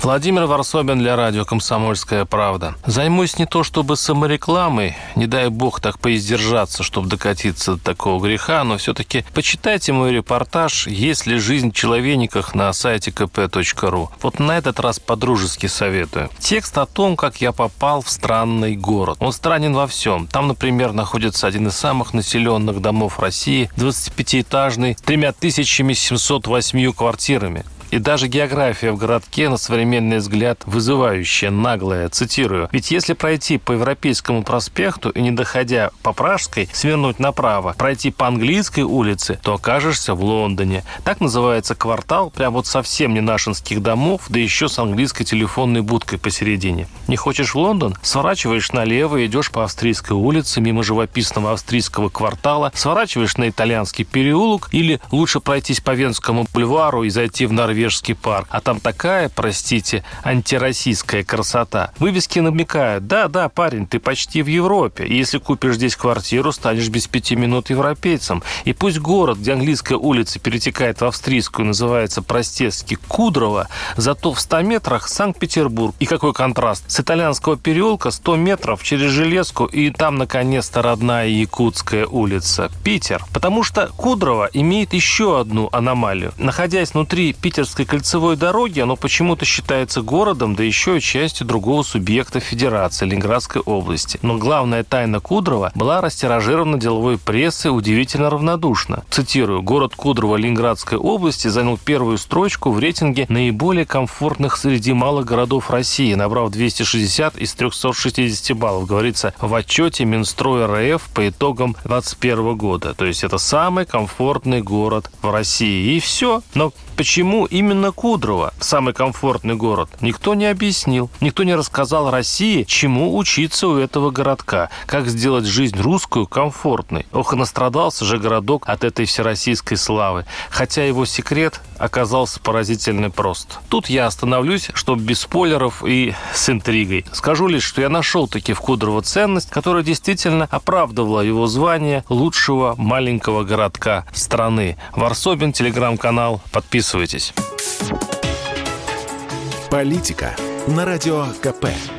Владимир Варсобин для радио «Комсомольская правда». Займусь не то чтобы саморекламой, не дай бог так поиздержаться, чтобы докатиться до такого греха, но все-таки почитайте мой репортаж «Есть ли жизнь в человениках» на сайте kp.ru. Вот на этот раз по-дружески советую. Текст о том, как я попал в странный город. Он странен во всем. Там, например, находится один из самых населенных домов России, 25-этажный, 3708 квартирами. И даже география в городке, на современный взгляд, вызывающая, наглая, цитирую. Ведь если пройти по Европейскому проспекту и не доходя по Пражской, свернуть направо, пройти по Английской улице, то окажешься в Лондоне. Так называется квартал, прям вот совсем не нашинских домов, да еще с английской телефонной будкой посередине. Не хочешь в Лондон? Сворачиваешь налево и идешь по Австрийской улице, мимо живописного австрийского квартала, сворачиваешь на итальянский переулок или лучше пройтись по Венскому бульвару и зайти в Норвегию Норвежский парк. А там такая, простите, антироссийская красота. Вывески намекают, да-да, парень, ты почти в Европе. И если купишь здесь квартиру, станешь без пяти минут европейцем. И пусть город, где английская улица перетекает в австрийскую, называется простецки Кудрово, зато в 100 метрах Санкт-Петербург. И какой контраст. С итальянского переулка 100 метров через Железку, и там, наконец-то, родная Якутская улица. Питер. Потому что Кудрово имеет еще одну аномалию. Находясь внутри Питерского Северской кольцевой дороги, оно почему-то считается городом, да еще и частью другого субъекта Федерации Ленинградской области. Но главная тайна Кудрова была растиражирована деловой прессой удивительно равнодушно. Цитирую, город Кудрово Ленинградской области занял первую строчку в рейтинге наиболее комфортных среди малых городов России, набрав 260 из 360 баллов, говорится в отчете Минстроя РФ по итогам 2021 года. То есть это самый комфортный город в России. И все. Но почему именно Кудрово самый комфортный город, никто не объяснил. Никто не рассказал России, чему учиться у этого городка, как сделать жизнь русскую комфортной. Ох, и настрадался же городок от этой всероссийской славы, хотя его секрет оказался поразительно прост. Тут я остановлюсь, чтобы без спойлеров и с интригой. Скажу лишь, что я нашел таки в Кудрово ценность, которая действительно оправдывала его звание лучшего маленького городка страны. Варсобин, телеграм-канал, подписывайтесь. Политика на радио КП.